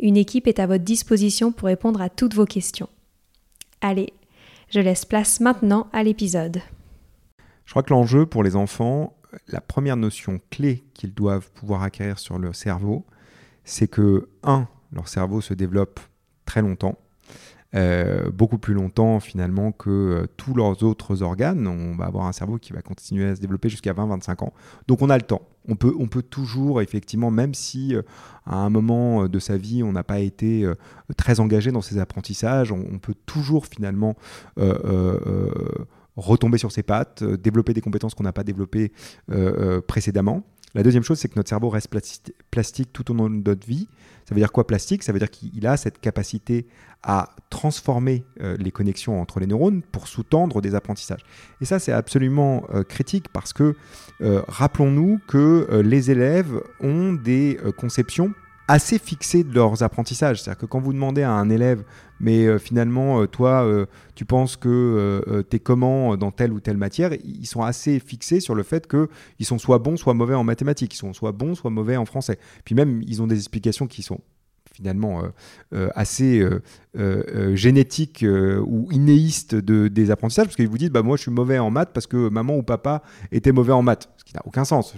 Une équipe est à votre disposition pour répondre à toutes vos questions. Allez, je laisse place maintenant à l'épisode. Je crois que l'enjeu pour les enfants, la première notion clé qu'ils doivent pouvoir acquérir sur leur cerveau, c'est que, un, leur cerveau se développe très longtemps, euh, beaucoup plus longtemps finalement que euh, tous leurs autres organes. On va avoir un cerveau qui va continuer à se développer jusqu'à 20-25 ans. Donc on a le temps. On peut, on peut toujours, effectivement, même si euh, à un moment de sa vie, on n'a pas été très engagé dans ses apprentissages, on, peut toujours finalement retomber sur ses pattes, développer des compétences qu'on n'a pas développées précédemment. La deuxième chose, c'est que notre cerveau reste plastique tout au long de notre vie. Ça veut dire quoi plastique? Ça veut dire qu'il a cette capacité à transformer euh, les connexions entre les neurones pour sous-tendre des apprentissages. Et ça, c'est absolument euh, critique parce que euh, rappelons-nous que les élèves ont des conceptions assez fixés de leurs apprentissages. C'est-à-dire que quand vous demandez à un élève, mais euh, finalement, euh, toi, euh, tu penses que tu es comment dans telle ou telle matière, ils sont assez fixés sur le fait qu'ils sont soit bons, soit mauvais en mathématiques, ils sont soit bons, soit mauvais en français. Puis même, ils ont des explications qui sont finalement euh, euh, assez euh, génétique ou innéiste de, des apprentissages, parce qu'ils vous disent bah, Moi, je suis mauvais en maths parce que maman ou papa était mauvais en maths. Ce qui n'a aucun sens.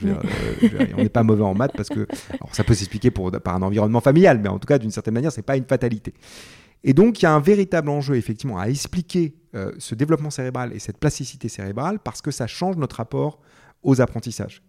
on n'est pas mauvais en maths parce que. Alors, ça peut s'expliquer par un environnement familial, mais en tout cas, d'une certaine manière, ce n'est pas une fatalité. Et donc, il y a un véritable enjeu, effectivement, à expliquer ce développement cérébral et cette plasticité cérébrale parce que ça change notre rapport aux apprentissages.